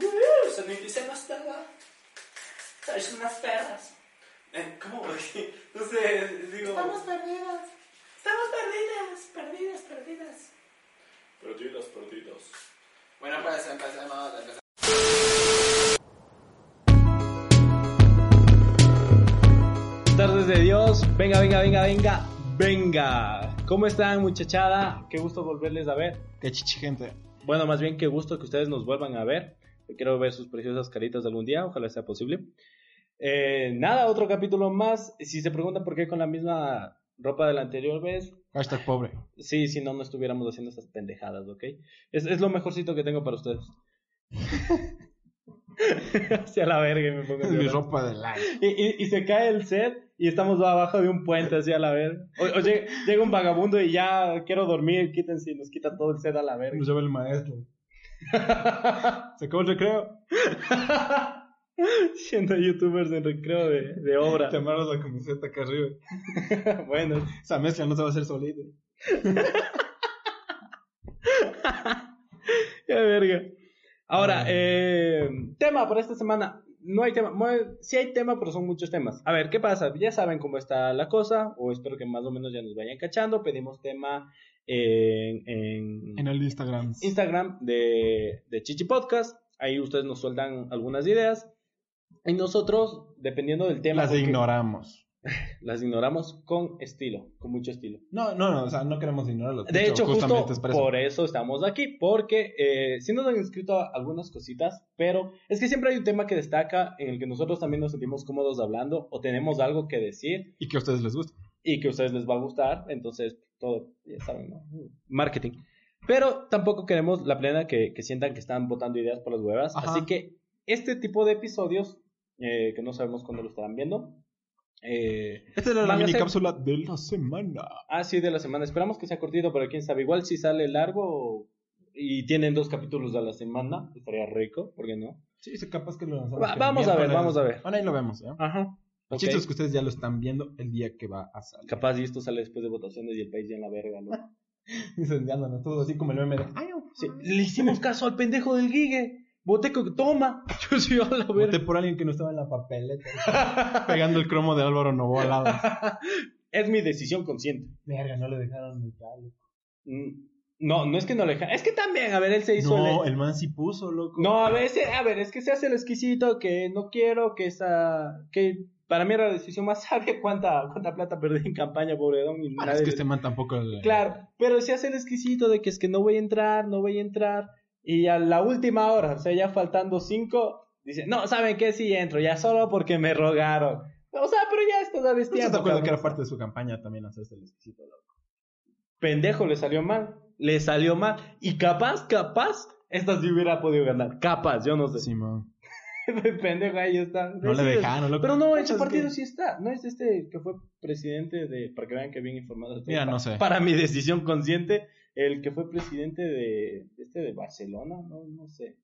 Uh, Soniticen estaba. Sois unas perras. Eh, ¿Cómo? No sé, digo. Estamos perdidas. Estamos perdidas, perdidas, perdidas. Perdidas, perdidos. Bueno, pues empecemos. empecemos. tardes de Dios. Venga, venga, venga, venga, venga. ¿Cómo están, muchachada? Qué gusto volverles a ver. Qué chichi gente. Bueno, más bien qué gusto que ustedes nos vuelvan a ver. Quiero ver sus preciosas caritas algún día, ojalá sea posible. Eh, nada, otro capítulo más. Si se preguntan por qué con la misma ropa de la anterior vez, Hashtag pobre. sí, si no, no estuviéramos haciendo estas pendejadas, ¿ok? Es, es lo mejorcito que tengo para ustedes. Hacia la verga y me pongo Es mi ropa de like. Y, y- y se cae el set y estamos abajo de un puente así a la verga. O, o llega, llega un vagabundo y ya quiero dormir, quítense y nos quita todo el set a la verga. Nos lleva el maestro. Se acabó el recreo. Siendo youtubers en recreo de, de obra. Te amarras la camiseta acá arriba. bueno, Esa mezcla no se va a hacer solita. qué verga. Ahora, eh, tema para esta semana. No hay tema. Bueno, sí hay tema, pero son muchos temas. A ver, ¿qué pasa? Ya saben cómo está la cosa, o espero que más o menos ya nos vayan cachando. Pedimos tema en, en, En el Instagram. Instagram de, de Chichi Podcast. Ahí ustedes nos sueltan algunas ideas. Y nosotros, dependiendo del tema, Las porque ignoramos. las ignoramos con estilo, con mucho estilo. No, no, no, o sea, no queremos ignorarlas. De hecho, justo es por por eso. estamos aquí, porque eh, sí nos han escrito algunas cositas, pero es que siempre hay un tema que destaca en el que nosotros también nos sentimos cómodos hablando o tenemos algo que decir Y que a ustedes les gusta. y que a ustedes les va a gustar, entonces todo, ya saben, ¿no? Marketing. Pero tampoco queremos la plena que, que sientan que están botando ideas por las huevas, Ajá. así que este tipo de episodios, eh, que no sabemos cuándo lo estarán viendo, eh, Esta era la mini ser- cápsula de la semana. Ah, sí, de la semana. Esperamos que sea cortito, pero quién sabe. Igual si sale largo y tienen dos capítulos a la semana, estaría rico, ¿por qué no? Sí, se capaz que lo lanzamos. Va- vamos a ver, vamos a ver. Bueno, ahí lo vemos, ¿eh? Ajá. El Ok. chiste es que ustedes ya lo están viendo el día que va a salir. Capaz y esto sale después de votaciones y el país ya en la verga, ¿no? Incendiándonos todo así como el meme de. Ay, no. Sí, Le hicimos caso al pendejo del Gigue. Voté que toma. Yo sí, a la Voté verga. por alguien que no estaba en la papeleta. pegando el cromo de Álvaro Novoa al lado. Es mi decisión consciente. Verga, no le dejaron el cable. Mm, No, no es que no le deja- Es que también, a ver, él se hizo. No, el- el man sí puso, loco. No, a ver, a ver, es que se hace el exquisito, que no quiero, que esa, que para mí era la decisión más sabia cuánta, cuánta plata perdí en campaña, pobredón, y Ah, nadie es que le- este man tampoco. le- Claro, pero se hace el exquisito de que es que no voy a entrar, no voy a entrar, y a la última hora, o sea, ya faltando cinco, dice, no, ¿saben qué? Sí entro, ya solo porque me rogaron. O sea, pero ya estás a ¿No estás de acuerdo que era parte de su campaña también hacerse el exquisito, loco? Pendejo, le salió mal, le salió mal, y capaz, capaz, esta sí hubiera podido ganar, capaz, yo no sé. Sí, man. Pendejo, ahí está. No le dejaron, loco. Pero no, ese Es partido que- sí está. No es este que fue presidente de. Para que vean que bien informado estoy. Mira, Pa- no sé. Para mi decisión consciente, el que fue presidente de. Este de Barcelona, no, no sé.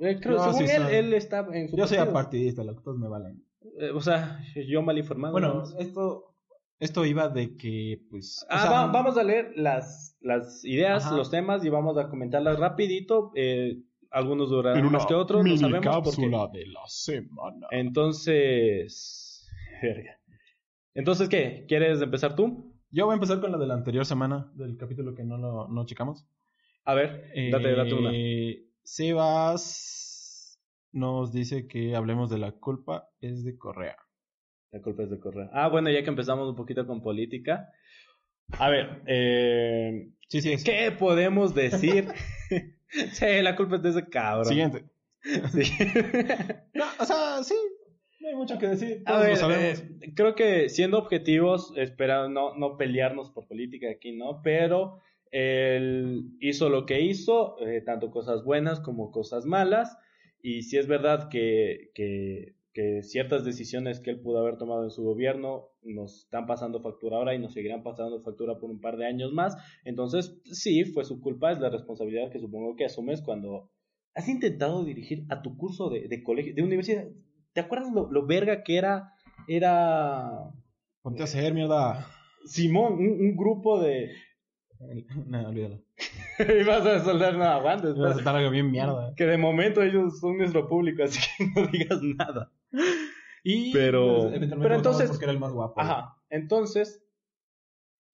Eh, creo, No, según sí él, soy. él está en su. Yo soy partido. apartidista, loco, todos me valen. Eh, o sea, yo mal informado. Bueno, ¿no? esto, esto iba de que, pues. o Ah, sea, va- vamos a leer las, las ideas, Ajá. los temas y vamos a comentarlas rapidito. Eh, algunos durarán en una más que otros, no sabemos porque cápsula de la semana. Entonces. Verga. Entonces, ¿qué? ¿Quieres empezar tú? Yo voy a empezar con la de la anterior semana, del capítulo que no, lo, no checamos. A ver, date, date una. Eh, Sebas nos dice que hablemos de la culpa es de Correa. La culpa es de Correa. Ah, bueno, ya que empezamos un poquito con política. A ver, eh, Sí, sí. ¿qué podemos decir? sí, la culpa es de ese cabrón. Siguiente. Sí. No, o sea, sí. No hay mucho que decir. A Todos ver, lo sabemos. eh, creo que siendo objetivos, espera no, no pelearnos por política aquí, ¿no? Pero él hizo lo que hizo, eh, tanto cosas buenas como cosas malas, y si es verdad que, que, que ciertas decisiones que él pudo haber tomado en su gobierno nos están pasando factura ahora y nos seguirán pasando factura por un par de años más, entonces sí, fue su culpa, es la responsabilidad que supongo que asumes cuando has intentado dirigir a tu curso de, de colegio, de universidad. ¿Te acuerdas lo, lo verga que era? Era Ponte a hacer, mierda. Simón, un, un grupo de... No, olvídalo. y vas a soldar, no, aguantes. Vas a soltar algo bien mierda. Que de momento ellos son nuestro público, así que no digas nada. Y, Pero- pues, pero entonces- Porque era el más guapo. Ajá, entonces,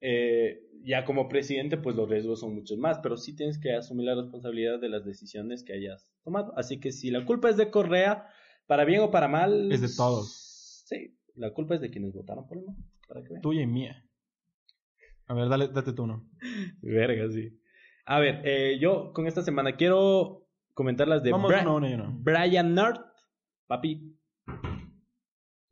eh, ya como presidente, pues los riesgos son muchos más, pero sí tienes que asumir la responsabilidad de las decisiones que hayas tomado. Así que si la culpa es de Correa, para bien o para mal... Es de todos. Sí, la culpa es de quienes votaron por él, ¿no? Para que vean. Tuya y mía. A ver, dale, date tú uno. Verga, sí. A ver, eh, yo con esta semana quiero comentar las de Vamos Bra-. Brian North. Papi.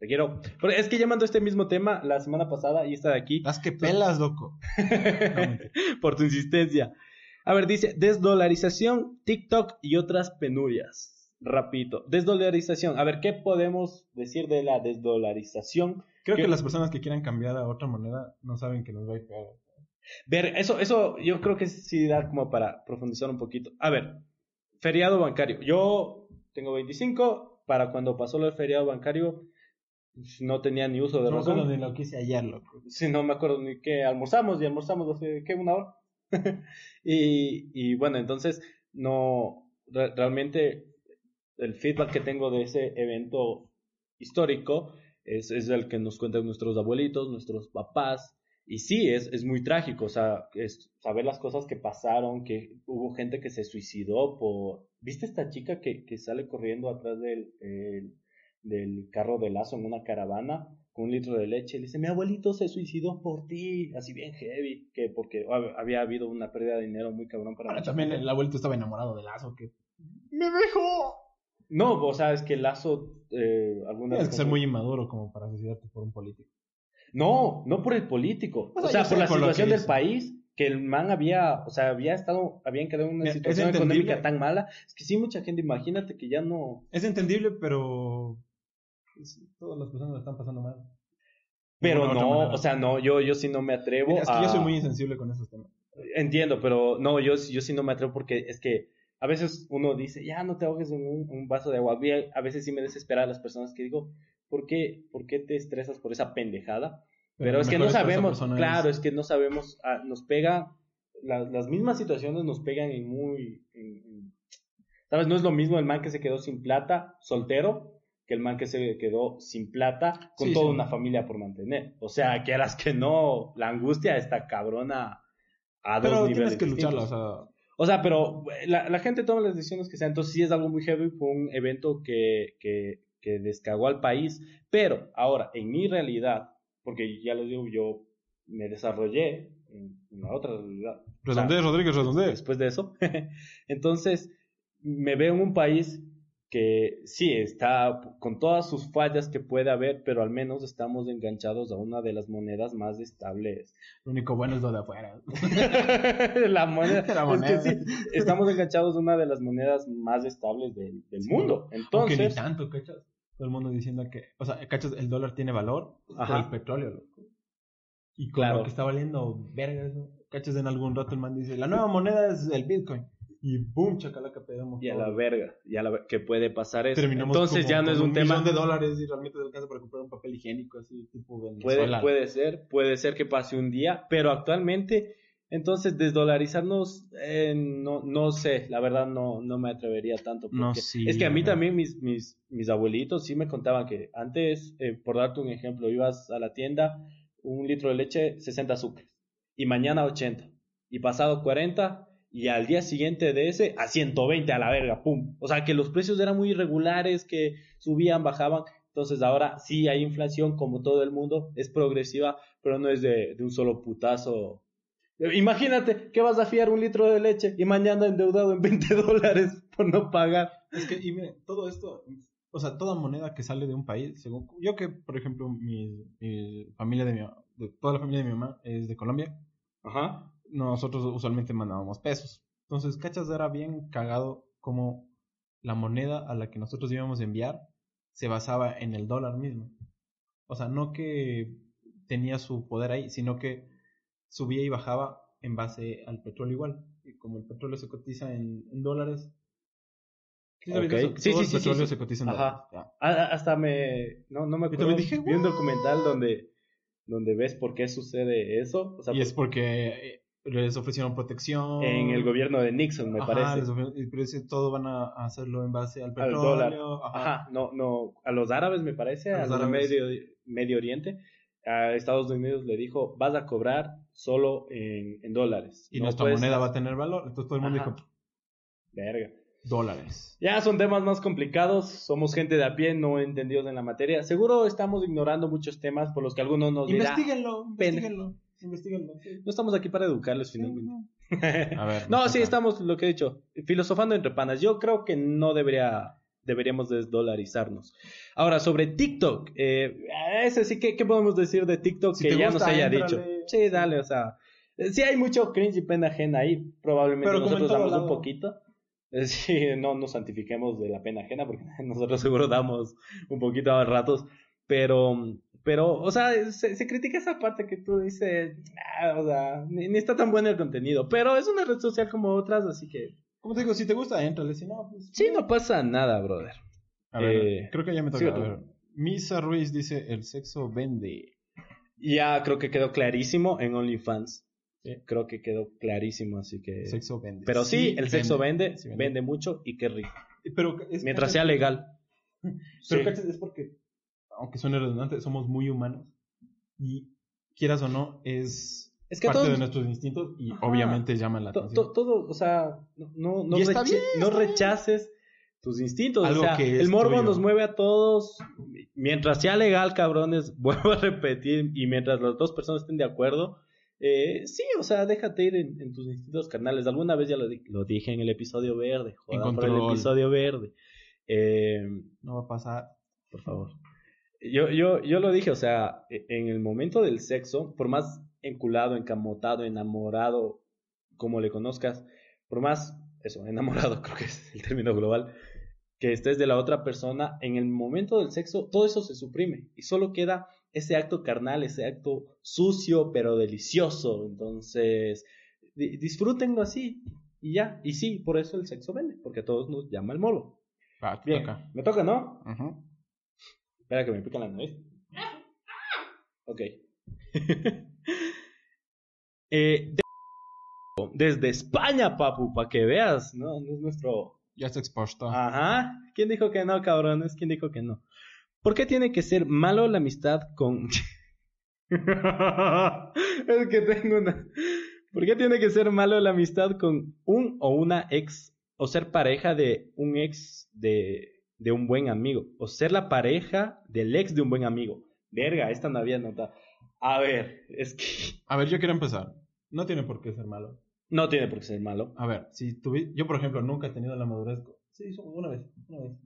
Te quiero. Pero es que ya mandó este mismo tema la semana pasada y está de aquí. Las que pelas, loco. Por tu insistencia. A ver, dice desdolarización, TikTok y otras penurias. Rapidito. Desdolarización. A ver, ¿qué podemos decir de la desdolarización? Creo que las personas que quieran cambiar a otra moneda no saben que nos va a ir peor. Ver, eso, eso yo creo que sí da como para profundizar un poquito. A ver, feriado bancario. Yo tengo 25, para cuando pasó lo del feriado bancario no tenía ni uso de No me razón. acuerdo de lo que hice ayer, loco. Sí, no me acuerdo ni qué almorzamos y almorzamos hace, ¿qué? Una hora. y, y bueno, entonces, no, re- realmente el feedback que tengo de ese evento histórico es, es el que nos cuentan nuestros abuelitos, nuestros papás. Y sí, es, es muy trágico, o sea, es saber las cosas que pasaron, que hubo gente que se suicidó por... ¿Viste esta chica que, que sale corriendo atrás del, el- del carro de lazo en una caravana con un litro de leche? Le dice, mi abuelito se suicidó por ti, así bien heavy, que porque hab- había habido una pérdida de dinero muy cabrón para Ahora también el abuelito estaba enamorado de Lazo, que... ¡Me dejó! No, o sea, es que Lazo, eh, algunas Tienes que ser muy inmaduro como para suicidarte por un político. No, no por el político. O O sea, por la situación del país, que el man había, o sea, había estado, habían quedado en una Mira, situación económica tan mala. Es que sí, mucha gente, imagínate que ya no. Es entendible, pero... todas las personas lo están pasando mal. Pero no, manera. o sea, no, yo, yo sí no me atrevo Mira, es que a... yo soy muy insensible con esos temas. Entiendo, pero no, yo, yo sí no me atrevo porque es que a veces uno dice, ya no te ahogues en un, un vaso de agua. A veces sí me desespera a las personas que digo, ¿por qué, ¿por qué te estresas por esa pendejada? Pero, es que no sabemos, claro, es- es que no sabemos, ah, nos pega, la- las mismas situaciones nos pegan en muy, en- en- ¿sabes? No es lo mismo el man que se quedó sin plata, soltero, que el man que se quedó sin plata, con Sí, toda sí. una familia por mantener. O sea, las que no, la angustia está cabrona a dos Pero niveles tienes que lucharlo, o sea... O sea, pero la, la gente toma las decisiones que sea. Entonces sí es algo muy heavy. Fue un evento que, que, que descagó al país. Pero ahora, en mi realidad, porque ya les digo, yo me desarrollé en, la otra realidad. Redondez, Rodríguez. Después de eso. Entonces, me veo en un país que sí está con todas sus fallas que puede haber, pero al menos estamos enganchados a una de las monedas más estables Lo único bueno es lo de afuera. la moneda. La Es moneda. que sí, estamos enganchados a una de las monedas más estables del, del mundo. Aunque ni Entonces, tanto, ¿cachas? Todo el mundo diciendo que... O sea, ¿cachas? El dólar tiene valor por Ajá. el petróleo, loco. Y Claro. lo que está valiendo, verga eso. ¿Cachas? En algún rato el man dice, la nueva moneda es el Bitcoin. Y boom, chacalaca, pegamos y a todo. la verga, y a la que puede pasar eso. Terminamos Entonces como ya no con es un, tema. millón de dólares y realmente te alcanza para comprar un papel higiénico así, tipo Puede, Venezuela. puede ser, puede ser que pase un día, pero actualmente, entonces desdolarizarnos, eh, no, no sé, la verdad no, no me atrevería tanto. Porque No, sí, es que a mí no. también mis, mis, mis abuelitos sí me contaban que antes, eh, por darte un ejemplo, ibas a la tienda, un litro de leche, 60 azúcares, y mañana 80, y pasado 40, y al día siguiente de ese a 120 a la verga, pum. O sea que los precios eran muy irregulares, que subían, bajaban. Entonces ahora sí hay inflación como todo el mundo, es progresiva, pero no es de, de un solo putazo. Imagínate que vas a fiar un litro de leche y mañana endeudado en 20 dólares por no pagar. Es que, y mire, todo esto, o sea, toda moneda que sale de un país, según yo que, por ejemplo, mi, mi familia de mi, de toda la familia de mi mamá es de Colombia, Ajá. Nosotros usualmente mandábamos pesos. Entonces, cachas, era bien cagado como la moneda a la que nosotros íbamos a enviar se basaba en el dólar mismo. O sea, no que tenía su poder ahí, sino que subía y bajaba en base al petróleo igual. Y como el petróleo se cotiza en, en dólares. ¿Sí eso? Sí, Todo sí, el sí, petróleo sí, se cotiza en Ajá. dólares. ya. Hasta me. No, no me Yo acuerdo. también dije, vi un documental donde, donde ves por qué sucede eso. O sea, y es porque eh, les ofrecieron protección. En el gobierno de Nixon, me parece. pero ese, todo van a hacerlo en base al petróleo. Ajá. no, no, a los árabes me parece, a, los Medio, Medio Oriente. A Estados Unidos le dijo, vas a cobrar solo en, dólares. Y nuestra moneda va a tener valor. Entonces todo el mundo dijo, verga. Dólares. Ya son temas más complicados, somos gente de a pie, no entendidos en la materia. Seguro estamos ignorando muchos temas por los que algunos nos dirán. Investíguenlo, investíguenlo. No estamos aquí para educarles finalmente. A ver, no, sí, estamos, lo que he dicho, filosofando entre panas. Yo creo que no debería, deberíamos desdolarizarnos. Ahora, sobre TikTok, eh, ese sí, ¿qué, podemos decir de TikTok que ya nos haya dicho? Sí, dale, o sea, sí hay mucho cringe y pena ajena ahí, probablemente nosotros damos un poquito. Sí, no nos santifiquemos de la pena ajena porque nosotros seguro damos un poquito a ratos, pero pero, o sea, se, critica esa parte que tú dices, ah, o sea, ni, está tan bueno el contenido. Pero es una red social como otras, así que. Como te digo, si te gusta, entrale. Si no, pues. Sí, no pasa nada, brother. A ver, eh, creo que ya me toca. a ver. Misa Ruiz dice: el sexo vende. Ya creo que quedó clarísimo en OnlyFans. Creo que quedó clarísimo, así que. Sexo vende. Pero sí, el sexo vende, vende, mucho y qué rico. Pero Mientras sea legal. Pero es porque aunque suene redundante, somos muy humanos y quieras o no, es, parte de nuestros instintos y obviamente llaman la atención. Todo, o sea, no, no, no rechaces tus instintos. o sea, el morbo nos mueve a todos. Mientras sea legal, cabrones, vuelvo a repetir, y mientras las dos personas estén de acuerdo, eh, sí, o sea, déjate ir en, tus instintos carnales. Alguna vez ya lo, lo, dije en el episodio verde, joder, por el episodio verde. Eh, no va a pasar, por favor. Yo, yo, yo lo dije, o sea, e, en el momento del sexo, por más enculado, encamotado, enamorado, como le conozcas, por más, eso, enamorado creo que es el término global, que estés de la otra persona, en el momento del sexo, todo eso se suprime y solo queda ese acto carnal, ese acto sucio pero delicioso. Entonces, disfrútenlo así y ya. Y sí, por eso el sexo vende, porque a todos nos llama el molo. Ah, me toca, ¿no? Espera que me pica la nariz. Ok. eh, desde España, papu, para que veas, ¿no? No es nuestro... Ya está expuesto. Ajá. ¿Quién dijo que no, cabrones? ¿Quién dijo que no? ¿Por qué tiene que ser malo la amistad con... es que tengo una... ¿Por qué tiene que ser malo la amistad con un o una ex o ser pareja de un ex de de un buen amigo. O ser la pareja del ex de un buen amigo. Verga, esta no había nota. A ver, es que... A ver, yo quiero empezar. No tiene por qué ser malo. No tiene por qué ser malo. A ver, si tuve... Yo, por ejemplo, nunca he tenido la madurez... Sí, una vez, una vez.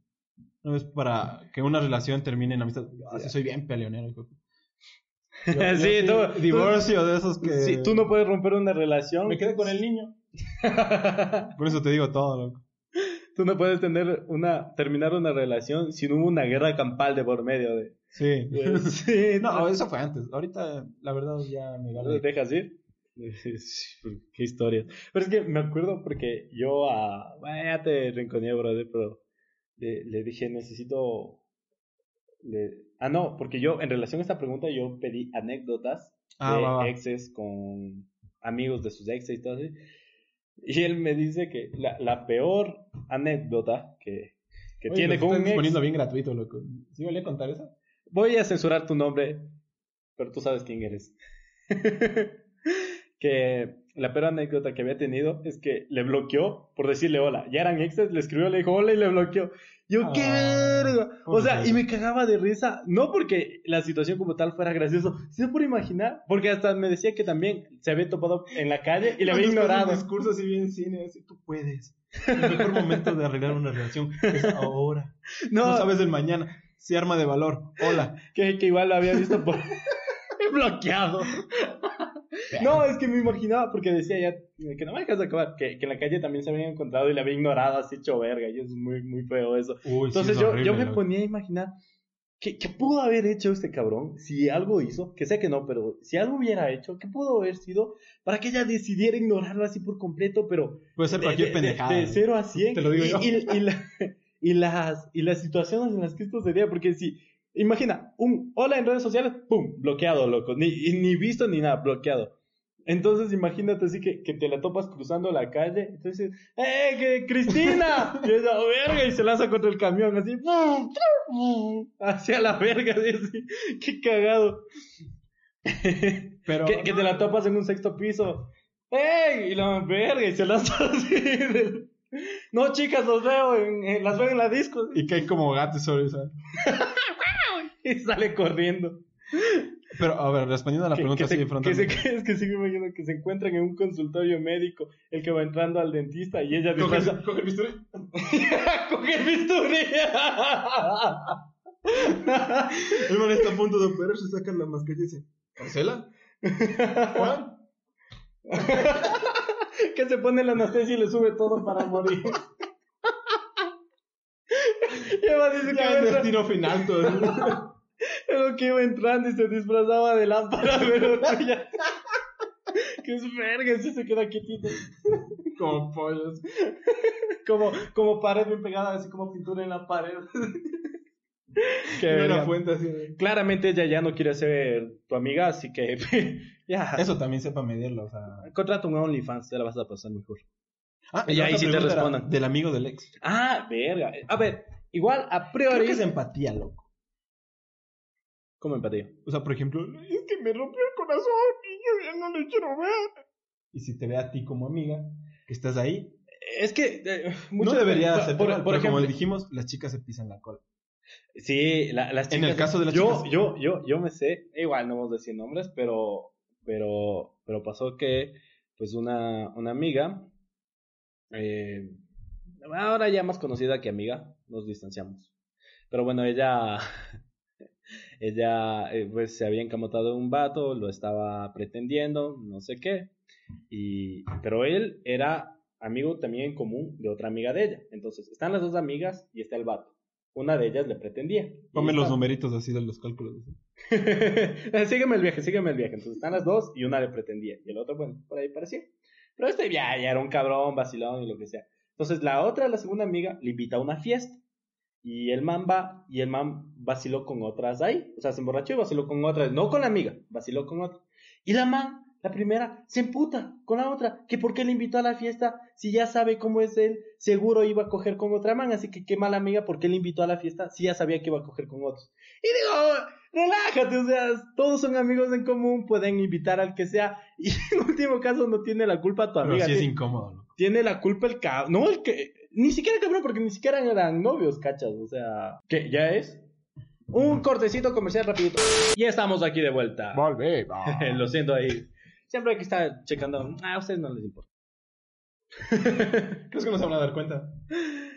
Una vez para que una relación termine en amistad. Así soy bien peleonero. sí, tú, divorcio de esos que... Si tú no puedes romper una relación... Me quedé con el niño. por eso te digo todo, loco. Tú no puedes tener una, terminar una relación si no hubo una guerra campal de por medio de. Sí. sí. No, eso fue antes. Ahorita, la verdad, ya me vale. ¿Dejas ir? Qué historia. Pero es que me acuerdo porque yo a. Bueno, ya te rinconeé, brother, pero le, le dije, necesito. Le... Ah, no, porque yo, en relación a esta pregunta, yo pedí anécdotas ah, de exes con amigos de sus exes y todo así. Y él me dice que la, la peor anécdota que, que tiene con un ex... poniendo bien gratuito, loco. ¿Sí voy a contar eso? Voy a censurar tu nombre, pero tú sabes quién eres. que la peor anécdota que había tenido es que le bloqueó por decirle hola. Ya eran exes, le escribió, le dijo hola y le bloqueó. Yo, qué ah, verga. O sea, y me cagaba de risa, no porque la situación como tal fuera gracioso, sino por imaginar, porque hasta me decía que también se había topado en la calle y le había ignorado. discursos y bien cine, así tú puedes. El mejor momento de arreglar una relación es ahora. No, no sabes del mañana. Si arma de valor. Hola. Que, que igual lo había visto por bloqueado. No, es que me imaginaba, porque decía ya, que no me dejas de acabar, que, que, en la calle también se habían encontrado y le había ignorado así hecho verga, y es muy, muy feo eso. Entonces yo, yo me ponía a imaginar, ¿qué, ¿qué, pudo haber hecho este cabrón? Si algo hizo, que sé que no, pero si algo hubiera hecho, ¿qué pudo haber sido para que ella decidiera ignorarlo así por completo, pero... Puede ser cualquier pendejada. De, 0 a 100. Te lo digo yo. Y, y, y, las, y las situaciones en las que esto sería, porque si... Imagina, un hola en redes sociales, pum, bloqueado, loco. Ni, ni visto ni nada, bloqueado. Entonces imagínate así que, que te la topas cruzando la calle. Entonces, ¡eh, que Cristina! Y ella, oh, verga, y se lanza contra el camión así. Hacia la verga, así. Qué cagado. Pero. que, que te la topas en un sexto piso. ¡Ey! Y la verga, y se lanza así. No, chicas, los veo, en, en- las veo en la disco. Y que hay como gatos sobre esa. Y sale corriendo. Pero, a ver, respondiendo a la que, pregunta que así se, de que, se, que es que sí me imagino que se encuentran en un consultorio médico, el que va entrando al dentista y ella Coge disfraza- el- coge el bisturí. coge el bisturí. El man está a punto de operarse, saca la mascarilla y dice: ¿Marcela? ¿Juan? que se pone la anestesia y le sube todo para morir. dice que Ya es entra- destino final todo. Pero que iba entrando y se disfrazaba de lámpara, pero ya. Que es verga, si se queda quietito. Como pollos. Como, como pared bien pegada, así como pintura en la pared. Qué Tiene verga. una fuente así. de- Claramente ella ya no quiere ser tu amiga, así que ya. Eso también sepa medirlo, o sea. Contrata un OnlyFans, te la vas a pasar mejor. Ah, Y ahí sí te respondan. Del amigo del ex. Ah, verga. A ver, igual a Creo priori. que es empatía, loco. ¿Cómo empatía? O sea, por ejemplo, es que me rompió el corazón y yo ya no le quiero ver. Y si te ve a ti como amiga, que estás ahí, Es que. eh, no muchas- debería ser por, por, por ejemplo, como dijimos, las chicas se pisan la cola. Sí, la- las En chicas. el caso de las yo, chicas. Yo, yo, yo me sé, igual no vamos a decir nombres, pero, pero, pero pasó que, pues una, una amiga, eh, ahora ya más conocida que amiga, nos distanciamos. Pero bueno, ella, ella, eh, pues se había encamotado un vato, lo estaba pretendiendo, no sé qué, y, pero él era amigo también en común de otra amiga de ella. Entonces, están las dos amigas y está el vato. Una de ellas le pretendía. Ponme los numeritos así de los cálculos. sígueme el viaje, sígueme el viaje. Entonces están las dos y una le pretendía. Y el otro, bueno, por ahí parecía. Pero este ya, ya era un cabrón, vacilón y lo que sea. Entonces la otra, la segunda amiga, le invita a una fiesta. Y el man va, y el man vaciló con otras ahí. O sea, se emborrachó y vaciló con otras. No con la amiga, vaciló con otra. Y la man, la primera, se emputa con la otra. Que por qué le invitó a la fiesta si ya sabe cómo es él. Seguro iba a coger con otra man. Así que qué mala amiga, ¿por qué le invitó a la fiesta si ya sabía que iba a coger con otros? Y digo, relájate, o sea, todos son amigos en común, pueden invitar al que sea. Y en último caso no tiene la culpa tu Pero amiga. sí es incómodo, tiene la culpa el cabrón. No, el que. Ni siquiera cabrón, porque ni siquiera eran novios, cachas. O sea. ¿Qué? ¿Ya es? Un cortecito comercial rapidito. Ya estamos aquí de vuelta. Volve, Lo siento ahí. Siempre hay que estar checando. Ah, a ustedes no les importa. ¿Crees que nos van a dar cuenta?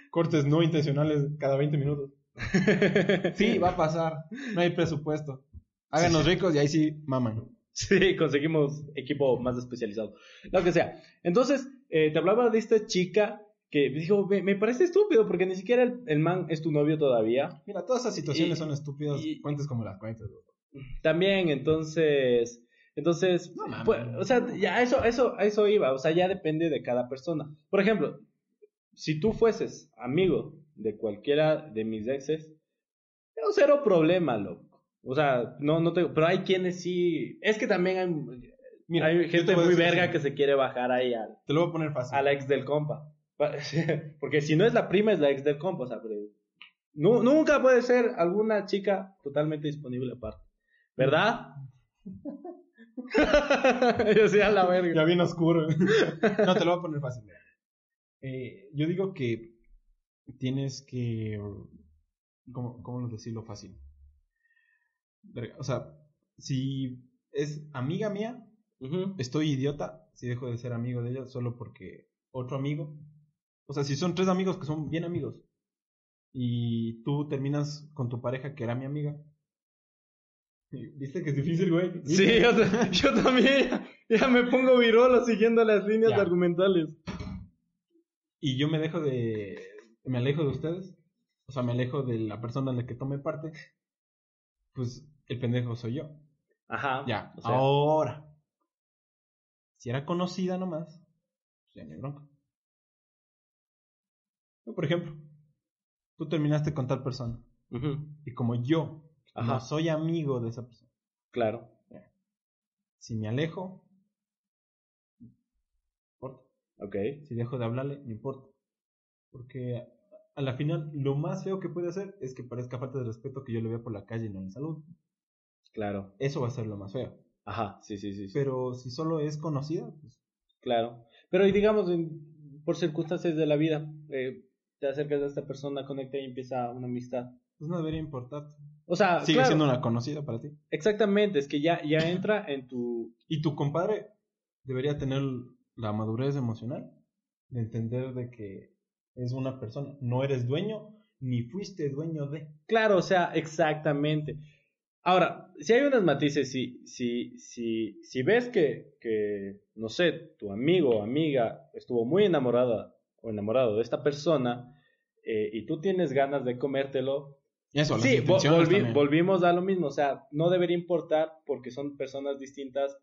Cortes no intencionales cada 20 minutos. Sí, va a pasar. No hay presupuesto. Háganos ricos y ahí sí maman. Sí, conseguimos equipo más especializado. Lo que sea. Entonces, eh, te hablaba de esta chica que dijo, me, me parece estúpido porque ni siquiera el, el man es tu novio todavía. Mira, todas esas situaciones Y- son estúpidas. y- cuentes como las cuentas. loco. También, entonces, entonces, No mames. pues, o sea, ya eso, eso, eso iba, o sea, ya depende de cada persona. Por ejemplo, si tú fueses amigo de cualquiera de mis exes, tengo cero problema, loco. O sea, no, no tengo, pero hay quienes sí, es que también hay, Mira, gente muy verga así. que se quiere bajar ahí al, Te lo voy a poner fácil. a la ex del compa. Porque si no es la prima, es la ex del compa, o sea, nunca puede ser alguna chica totalmente disponible aparte. ¿Verdad? yo la verga. Ya bien oscuro. no, te lo voy a poner fácil. Eh, yo digo que tienes que... ¿Cómo, cómo lo decirlo fácil? O sea, si es amiga mía, estoy idiota si dejo de ser amigo de ella solo porque otro amigo. O sea, si son tres amigos que son bien amigos y tú terminas con tu pareja que era mi amiga. ¿Viste que es difícil, güey? Sí, yo, ta- yo también ya, me pongo virolo siguiendo las líneas Ya. argumentales. Y yo me dejo de. Me alejo de ustedes. O sea, me alejo de la persona en la que tome parte. Pues el pendejo soy yo. Ajá. Ya. o sea, Ahora. Si era conocida nomás. Pues ya hay bronca. No, Por ejemplo, tú terminaste con tal persona. Y como yo Ajá. no soy amigo de esa persona. Claro. Si me alejo, Ok. Si dejo de hablarle, no importa. Porque a la final, lo más feo que puede hacer es que parezca falta de respeto que yo le vea por la calle y no en salud. Claro. Eso va a ser lo más feo. Ajá, sí, sí, sí. sí. Pero si solo es conocida, pues Claro. Pero y digamos, por circunstancias de la vida, eh, te acercas a esta persona, conecta y empieza una amistad. pues no debería importarte. O sea, Sigue claro, siendo una conocida para ti. exactamente, es que ya, ya entra en tu... Y tu compadre debería tener la madurez emocional de entender de que es una persona. No eres dueño ni fuiste dueño de. Claro, o sea, exactamente. Ahora, si hay unos matices, si, si, si, si ves que, que, no sé, tu amigo o amiga estuvo muy enamorada o enamorado de esta persona eh, y tú tienes ganas de comértelo, Eso, Sí, volvi- también. volvimos a lo mismo, o sea, no debería importar porque son personas distintas,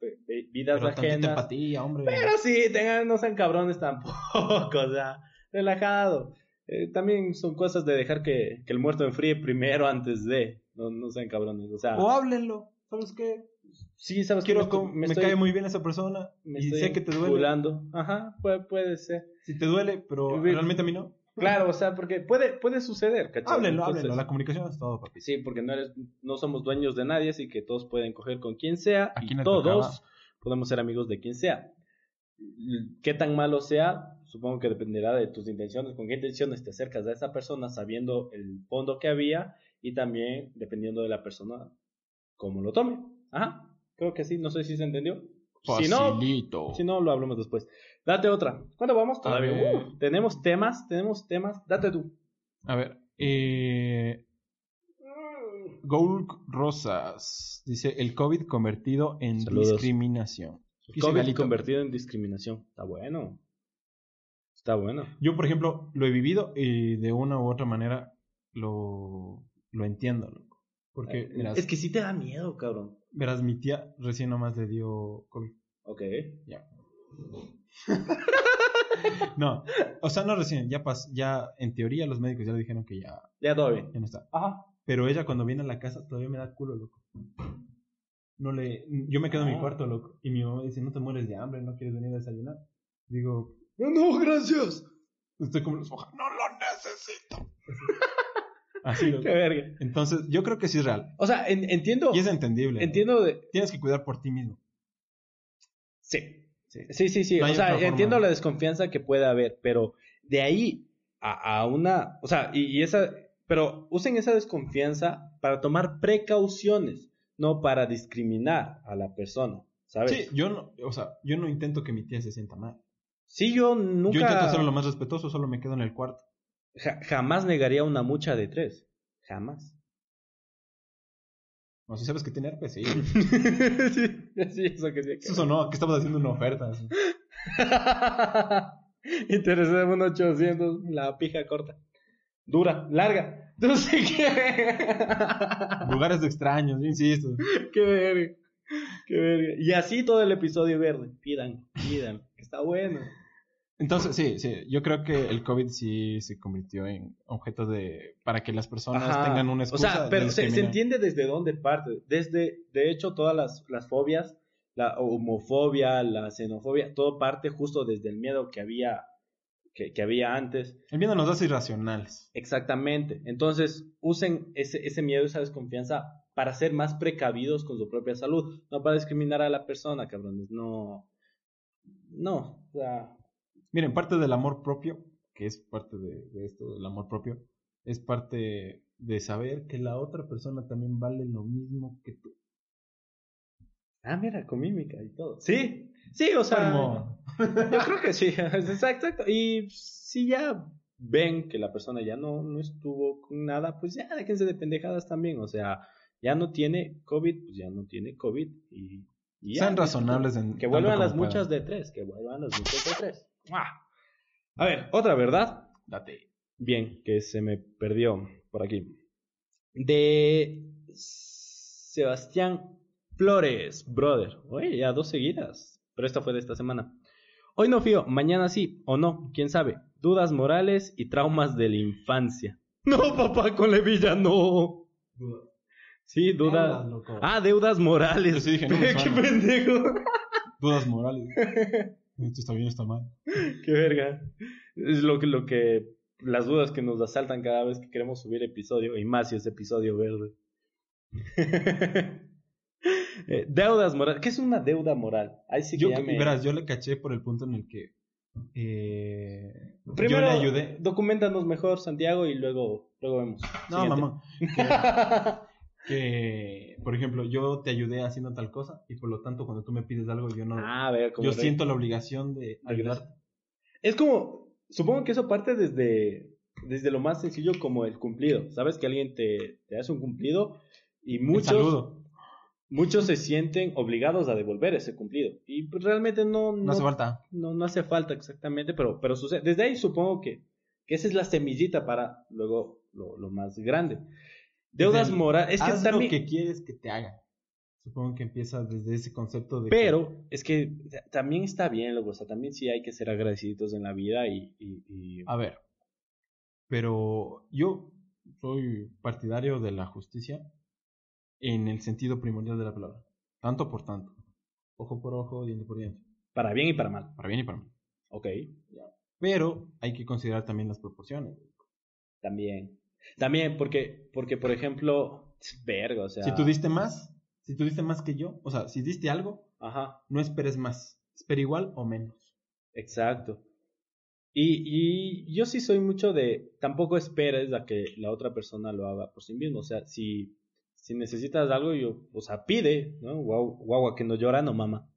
vidas Pero ajenas. empatía, hombre. Pero sí, tengan, no sean cabrones tampoco, o sea, relajado. Eh, también son cosas de dejar que, que el muerto enfríe primero antes de, no, no sean cabrones, o sea, O háblenlo. ¿Sabes qué? Sí, sabes que me, estoy- com- me me, estoy- cae muy bien esa persona. me y sé que te duele. Ajá, puede, puede ser. Si te duele, pero realmente a mí no. Claro, o sea, porque puede, puede suceder, ¿cachai? Háblenlo, Entonces- háblenlo. La comunicación es todo, papi. Sí, porque no eres, no somos dueños de nadie, así que todos pueden coger con quien sea ¿A y todos tocaba? podemos ser amigos de quien sea. Qué tan malo sea, supongo que dependerá de tus intenciones, con qué intenciones te acercas a esa persona sabiendo el fondo que había y también dependiendo de la persona cómo lo tome. Ajá, creo que sí, no sé si se entendió. Si no, Facilito. si no, lo hablamos después. Date otra. ¿Cuándo vamos? Todavía. Uh, tenemos temas, tenemos temas. Date tú. A ver. Eh, Gold Rosas dice: El COVID convertido en Saludos. discriminación. COVID Galito. convertido en discriminación. Está bueno. Está bueno. Yo, por ejemplo, lo he vivido y de una u otra manera lo, lo entiendo, loco. Porque, Eh, Es que sí te da miedo, cabrón. Verás, mi tía recién nomás le dio COVID. Ok. Ya. no, o sea, no recién, ya pas, ya en teoría los médicos ya le dijeron que ya, Ya todo bien. ya no está. Ajá. Pero ella cuando viene a la casa todavía me da culo, loco. No le, yo me quedo en mi Ah. cuarto, loco. Y mi mamá dice, no te mueres de hambre, no quieres venir a desayunar. Digo, No, gracias. estoy como los hojas, no lo necesito. Así. Qué verga. Entonces, yo creo que sí es real. O sea, en- entiendo. Y es entendible. Entiendo de. Tienes que cuidar por ti mismo. Sí. Sí. Sí, sí, sí. No hay o sea, entiendo la desconfianza que puede haber, pero de ahí a, a una. O sea, y, y esa. Pero usen esa desconfianza para tomar precauciones, no para discriminar a la persona, ¿sabes? Sí, yo no, o sea, yo no intento que mi tía se sienta mal. Sí, yo nunca. Yo intento hacerlo lo más respetuoso, solo me quedo en el cuarto. Ja- jamás negaría una mucha de tres. Jamás. No, si sabes que tiene herpes, sí. sí, sí, eso que sí. Eso sonó, que estabas haciendo una oferta. así. Interesé un 800, la pija corta. Dura, larga. No sé qué. Lugares extraños, yo insisto. qué verga. Qué verga. Y así todo el episodio verde. Pidan, pidan. que Está bueno. Entonces, sí, sí, yo creo que el COVID sí se convirtió en objeto de... para que las personas Ajá. tengan una O excusa. sea, de pero se, se entiende desde dónde parte. Desde, de hecho, todas las, las fobias, la homofobia, la xenofobia, todo parte justo desde el miedo que había, que, que había antes. El miedo nos hace irracionales. Exactamente. Entonces, usen ese, ese miedo, esa desconfianza para ser más precavidos con su propia salud, no para discriminar a la persona, cabrones. No. No. O sea, Miren, parte del amor propio, que es parte de, de esto, del amor propio, es parte de saber que la otra persona también vale lo mismo que tú. ah, mira, con mímica y todo. Sí, sí, o sea. Yo creo que sí, exacto, exacto. Y si ya ven que la persona ya no, no estuvo con nada, pues ya déjense de pendejadas también. O sea, ya no tiene COVID, pues ya no tiene COVID. Y, y ya, Sean razonables en Que vuelvan las puedan. muchas de tres, que vuelvan las muchas de tres. A ver, otra verdad. Date. Bien, que se me perdió por aquí. De Sebastián Flores, brother. Oye, ya dos seguidas. Pero esta fue de esta semana. Hoy no fío, mañana sí, o no, quién sabe. Dudas morales y traumas de la infancia. No, papá, con Levilla no. Sí, dudas. Ah, deudas morales. Yo sí dije, no me Qué pendejo. Dudas morales. Esto está bien, está mal. Qué verga. Es lo que, lo que, las dudas que nos asaltan cada vez que queremos subir episodio, y más si es episodio verde. Eh, deudas morales. ¿Qué es una deuda moral? Ahí sí que Yo, ya me- verás, yo le caché por el punto en el que eh, Primero, yo le ayudé. documentanos mejor, Santiago, y luego, luego vemos. No, Siguiente. mamá. Que, por ejemplo, yo te ayudé haciendo tal cosa y por lo tanto cuando tú me pides algo yo no... Ah, a ver, como yo rey. siento la obligación de ayudarte. Es como, supongo que eso parte desde, desde lo más sencillo como el cumplido. Sabes que alguien te, te hace un cumplido y muchos, muchos se sienten obligados a devolver ese cumplido. Y realmente no, No hace falta. no, no hace falta exactamente, pero, pero sucede. Desde ahí supongo que, que esa es la semillita para luego lo, lo más grande. Deudas el morales. Es que Haz también. lo que quieres que te hagan. Supongo que empieza desde ese concepto de... Pero es que ta- también está bien, loco. O sea, también sí hay que ser agradecidos en la vida y. y- y- que- a ver. Pero yo soy partidario de la justicia en el sentido primordial de la palabra. Tanto por tanto. Ojo por ojo, diente por diente. Para bien y para mal. Para bien y para mal. Ok. Pero hay que considerar también las proporciones. También. También, porque, porque por ejemplo, verga, o sea. Si tú diste más, si tú diste más que yo, o sea, si diste algo, Ajá, no esperes más. Espera igual o menos. exacto. Y, y yo sí soy mucho de. Tampoco esperes a que la otra persona lo haga por sí mismo. O sea, si, si necesitas algo, yo, o sea, pide, ¿no? Guau- Guagua que no llora, no mama.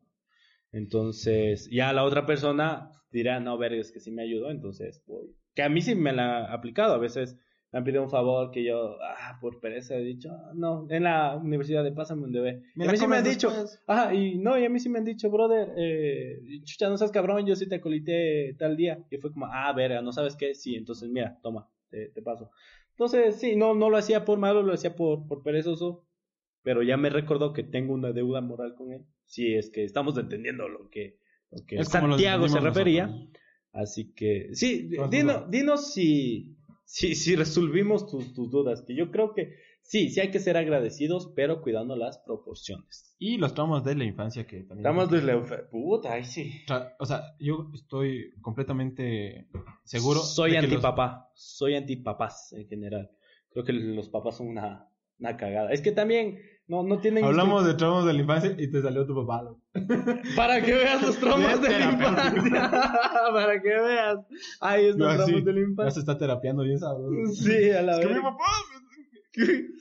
Entonces, ya la otra persona dirá, no, verga, es que sí me ayudó, entonces voy. Que a mí sí me la ha aplicado. A veces me han pedido un favor que yo, ah, por pereza he dicho, "Ah, no, en la universidad de Pásame un. Me a mí sí me han dicho, después. ajá, y no, y a mí sí me han dicho, brother, eh, chucha, no seas cabrón, yo sí te colité tal día. Y fue como, ah, verga, ¿no sabes qué? Sí, entonces mira, toma, te, te paso. Entonces, sí, no, no lo hacía por malo, lo hacía por, por perezoso, pero ya me recordó que tengo una deuda moral con él. Si es que estamos entendiendo lo que, lo que Es Santiago se refería. nosotros. Así que, sí, dinos, dinos si, si, si resolvimos tus, tus dudas, que yo creo que sí, sí hay que ser agradecidos, pero cuidando las proporciones. Y los traumas de la infancia que también... Estamos de la... Puta, ay sí. O sea, yo estoy completamente seguro. Soy los- antipapá, soy antipapás en general. Creo que los papás son una, una cagada. Es que también no, no tienen... Hablamos de traumas de la infancia y te salió tu papá. Para que veas los traumas de la infancia. Para que veas. Ahí están los traumas de la Ya se infancia. está terapiando bien sabroso. Sí, a la Es que vez. mi papá...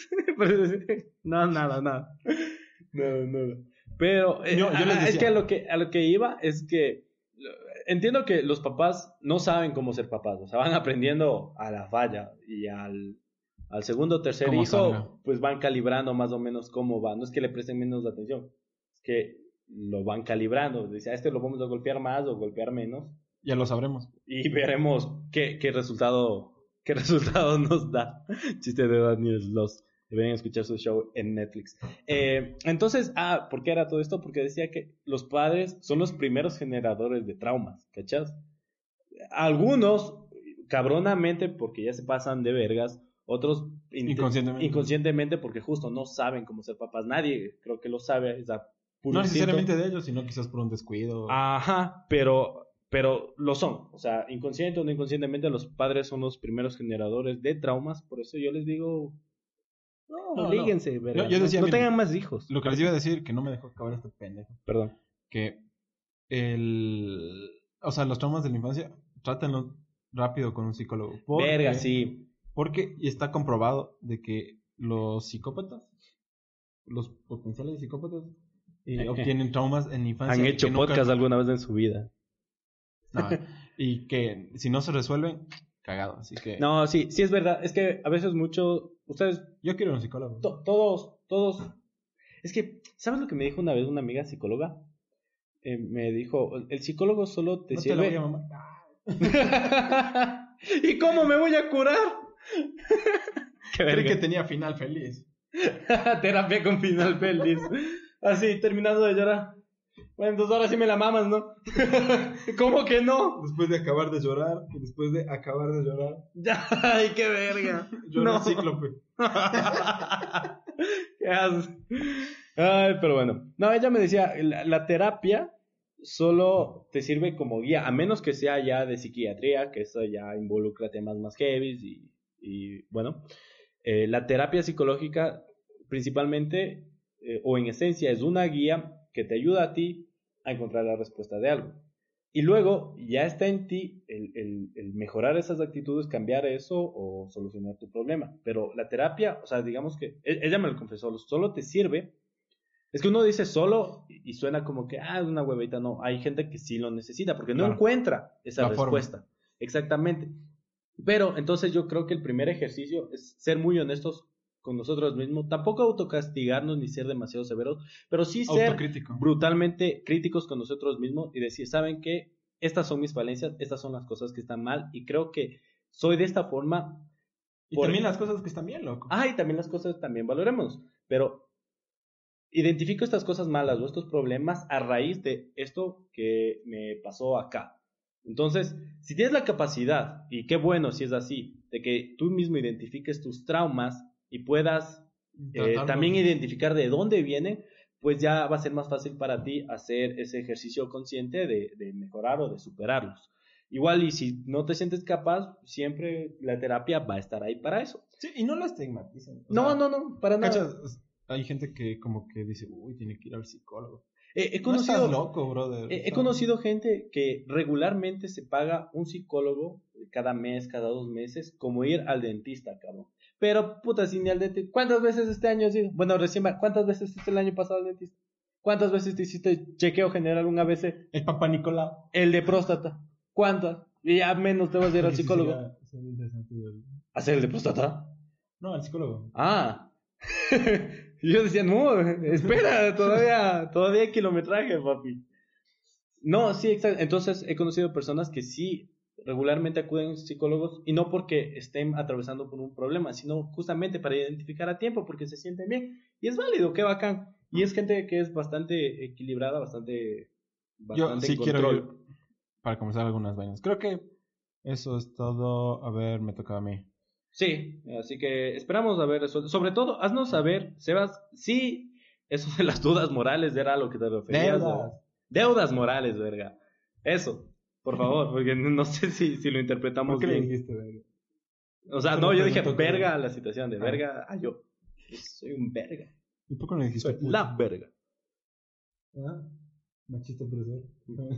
no, nada, nada. No, no. Pero eh, Yo- yo les es que a lo que a lo que iba es que entiendo que los papás no saben cómo ser papás, o sea, van aprendiendo a la falla y al al segundo o tercer hijo salga. pues van calibrando más o menos cómo va, no es que le presten menos atención, es que lo van calibrando, dice, a este lo vamos a golpear más o golpear menos Ya lo sabremos. y veremos qué, qué resultado qué resultado nos da. Chiste de Daniel Sloss. Deberían escuchar su show en Netflix. Eh, entonces, ah, ¿por qué era todo esto? Porque decía que los padres son los primeros generadores de traumas, ¿cachas? Algunos, cabronamente, porque ya se pasan de vergas, otros Inconscientemente. inconscientemente porque justo no saben cómo ser papás. Nadie creo que lo sabe. Es No instinto. necesariamente de ellos, sino quizás por un descuido. Ajá, pero, pero lo son. O sea, inconsciente o no inconscientemente, los padres son los primeros generadores de traumas. Por eso yo les digo, no, No, líguense, verga, Yo- yo no- decía, no, tengan más hijos. Lo que les iba a decir, que no me dejó acabar este pendejo. Perdón. Que el. O sea, los traumas de la infancia, trátenlo rápido con un psicólogo. Porque, Verga, sí. Porque está comprobado de que los psicópatas, los potenciales psicópatas, eh, obtienen traumas en infancia. Han hecho nunca- podcast alguna vez en su vida. No, y que si no se resuelven, cagado. Así que No, sí, sí es verdad. Es que a veces mucho, ustedes, yo quiero un psicólogo. to- todos, todos. Es que, ¿sabes lo que me dijo una vez una amiga psicóloga? Eh, me dijo, el psicólogo solo te No te la sirve... voy a mamar. ¿Y cómo me voy a curar? Qué Creí que tenía final feliz. Terapia con final feliz. Así, terminando de llorar. Bueno, entonces ahora sí me la mamas, ¿no? ¿Cómo que no? Después de acabar de llorar, y después de acabar de llorar, Ay, qué verga. lloró No. cíclope. ¿Qué haces? Ay, pero bueno. No, ella me decía, la, la terapia solo te sirve como guía, a menos que sea ya de psiquiatría, que eso ya involucra temas más heavy y, bueno, eh, la terapia psicológica principalmente eh, o en esencia es una guía que te ayuda a ti a encontrar la respuesta de algo. Y luego ya está en ti el, el, mejorar esas actitudes, cambiar eso o solucionar tu problema. Pero la terapia, o sea, digamos que e, ella me lo confesó, solo te sirve es que uno dice solo y suena como que, ah, es una huevita. No, hay gente que sí lo necesita porque no encuentra esa respuesta. Exactamente. Pero entonces yo creo que el primer ejercicio es ser muy honestos con nosotros mismos, tampoco autocastigarnos ni ser demasiado severos, pero sí ser brutalmente críticos con nosotros mismos y decir, ¿saben qué? Estas son mis falencias, estas son las cosas que están mal y creo que soy de esta forma. Y también las cosas que están bien, loco. Ah, y también las cosas también valoremos, pero identifico estas cosas malas o estos problemas a raíz de esto que me pasó acá. Entonces, si tienes la capacidad, y qué bueno si es así, de que tú mismo identifiques tus traumas y puedas eh, también identificar de dónde vienen, pues ya va a ser más fácil para ti hacer ese ejercicio consciente de, mejorar o de superarlos. Igual, y si no te sientes capaz, siempre la terapia va a estar ahí para eso. Sí, y no la estigmaticen. No, no, no, para nada hay gente que como que dice, uy, tiene que ir al psicólogo. He conocido, loco, brother. He, conocido gente que regularmente se paga un psicólogo cada mes, cada dos meses, como ir al dentista, cabrón. Pero, puta, sin ni al dentista. ¿Cuántas veces este año has ido? Bueno, recién, ¿cuántas veces fuiste el año pasado al dentista? ¿Cuántas veces te hiciste chequeo general un ABC? El papá Nicolau. El de próstata. ¿Cuántas? Y ya menos te vas a ir al psicólogo. ¿Hacer el de próstata? No, al psicólogo. Ah. Y yo decía, no, espera, todavía, todavía hay kilometraje, papi. No, sí, exacto. Entonces he conocido personas que sí regularmente acuden a psicólogos y no porque estén atravesando por un problema, sino justamente para identificar a tiempo porque se sienten bien. Y es válido, qué bacán. Y es gente que es bastante equilibrada, bastante... bastante Yo sí quiero para comenzar algunas vainas. Creo que eso es todo. A ver, me toca a mí. Sí, así que esperamos a ver eso. Sobre todo, haznos saber, Sebas, si eso de las dudas morales era lo que te referías. Deudas. Deudas morales, verga. Eso, por favor, porque no sé si, si lo interpretamos ¿Por qué bien. Le dijiste, verga? O sea, no, yo dije verga a la situación de ah. verga a yo. Soy un verga. ¿Y por qué no dijiste La verga. ¿Ah? Machista profesor.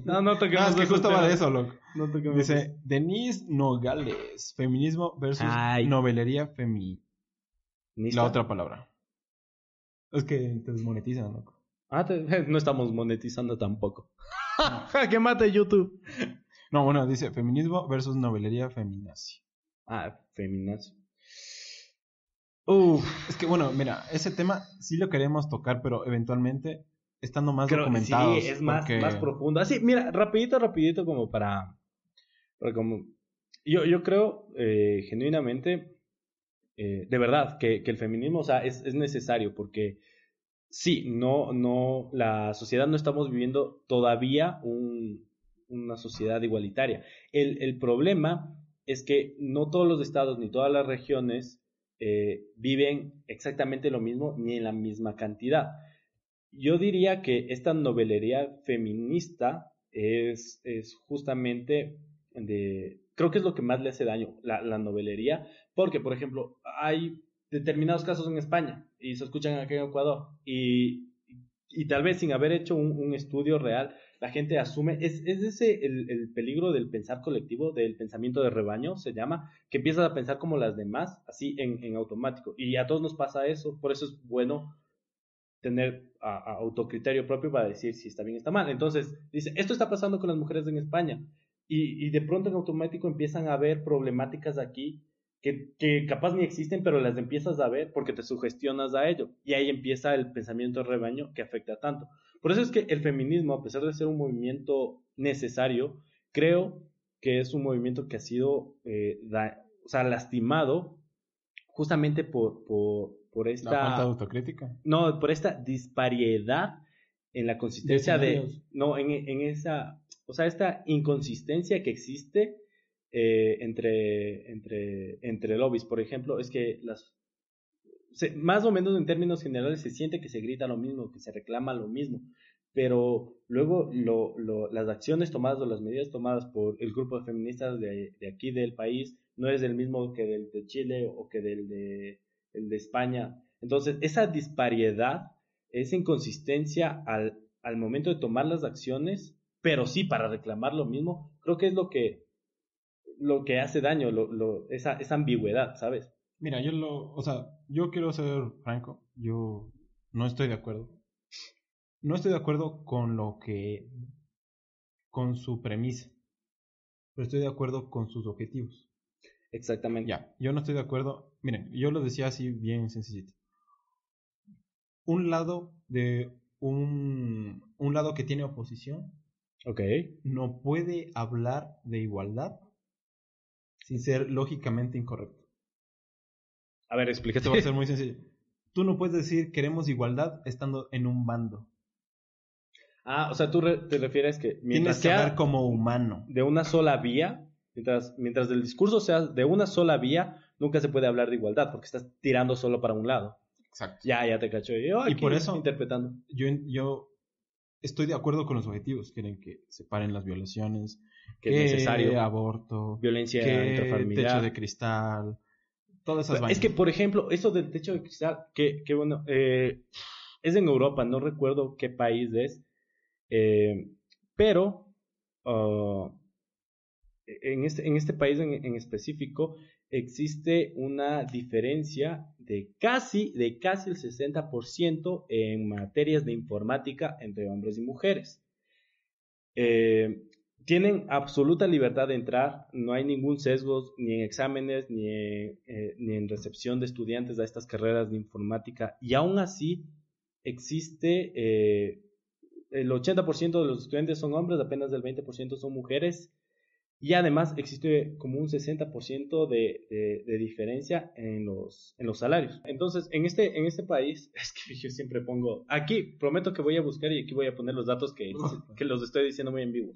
No, no toquemos no, es que justo va de eso, loco. No Dice, Denise Nogales, feminismo versus novelería feminista. La otra palabra. Es que te desmonetizan, loco. Ah, no estamos monetizando tampoco. que mate YouTube. No, bueno, dice feminismo versus novelería feminazi. Ah, feminazi. Uf. Es que bueno, mira, ese tema sí lo queremos tocar, pero eventualmente estando más documentados. Sí, es más, más profundo. Así, mira, rapidito, rapidito, como para. como, yo, yo creo eh, genuinamente, eh, de verdad, que, que, el feminismo, o sea, es, es, necesario porque sí, no, no, la sociedad no estamos viviendo todavía un, una sociedad igualitaria. El, el, problema es que no todos los estados ni todas las regiones eh, viven exactamente lo mismo ni en la misma cantidad. Yo diría que esta novelería feminista es, es justamente de... Creo que es lo que más le hace daño, la, novelería, porque, por ejemplo, hay determinados casos en España y se escuchan aquí en Ecuador y, y tal vez sin haber hecho un, un estudio real, la gente asume, es, es ese el, el, peligro del pensar colectivo, del pensamiento de rebaño, se llama, que empiezas a pensar como las demás, así en, en automático. Y a todos nos pasa eso, por eso es bueno tener autocriterio propio para decir si está bien o está mal. Entonces, dice, esto está pasando con las mujeres en España. Y, de pronto en automático empiezan a haber problemáticas aquí que, que, capaz ni existen, pero las empiezas a ver porque te sugestionas a ello. Y ahí empieza el pensamiento rebaño que afecta tanto. Por eso es que el feminismo, a pesar de ser un movimiento necesario, creo que es un movimiento que ha sido eh, o sea, lastimado justamente por, por esta... La falta de autocrítica. No, por esta disparidad en la consistencia de... no, en, en, esa... O sea, esta inconsistencia que existe eh, entre, entre, entre lobbies. Por ejemplo, es que las... más o menos en términos generales se siente que se grita lo mismo, que se reclama lo mismo. pero luego lo, las acciones tomadas o las medidas tomadas por el grupo de feministas de, aquí del país no es el mismo que del de Chile o que del de, el de España. Entonces, esa disparidad, esa inconsistencia al, al momento de tomar las acciones, pero sí para reclamar lo mismo, creo que es lo que, lo que hace daño, lo, lo, esa, esa ambigüedad, ¿sabes? Mira, yo lo, o sea, yo quiero ser franco, yo no estoy de acuerdo. No estoy de acuerdo con lo que, con su premisa, pero estoy de acuerdo con sus objetivos. Exactamente. Ya, yo no estoy de acuerdo. Miren, yo lo decía así bien sencillito. Un lado de un, un lado que tiene oposición no puede hablar de igualdad sin ser lógicamente incorrecto. A ver, explícate. Esto va a ser muy sencillo. Tú no puedes decir queremos igualdad estando en un bando. Ah, o sea, tú te refieres que mientras Tienes que hablar como humano. De una sola vía, mientras, mientras el discurso sea de una sola vía, nunca se puede hablar de igualdad porque estás tirando solo para un lado. Exacto. Ya, ya te cacho. y por eso, interpretando. Yo, yo estoy de acuerdo con los objetivos. Quieren que se paren las violaciones, que, es necesario aborto, violencia que techo de cristal, todas esas Es que, por ejemplo, eso del techo de cristal, que, que bueno, eh, es en Europa, no recuerdo qué país es, eh, pero uh, en, este, en este país en, en específico existe una diferencia de casi, de casi el 60% en materias de informática entre hombres y mujeres. Eh, tienen absoluta libertad de entrar, no hay ningún sesgo ni en exámenes ni en, eh, ni en recepción de estudiantes a estas carreras de informática y aún así existe eh, el 80% de los estudiantes son hombres, apenas el 20% son mujeres y además existe como un 60% de, de, de, diferencia en los, en los salarios. Entonces, en este, en este país, es que yo siempre pongo, aquí prometo que voy a buscar y aquí voy a poner los datos que, que los estoy diciendo muy en vivo.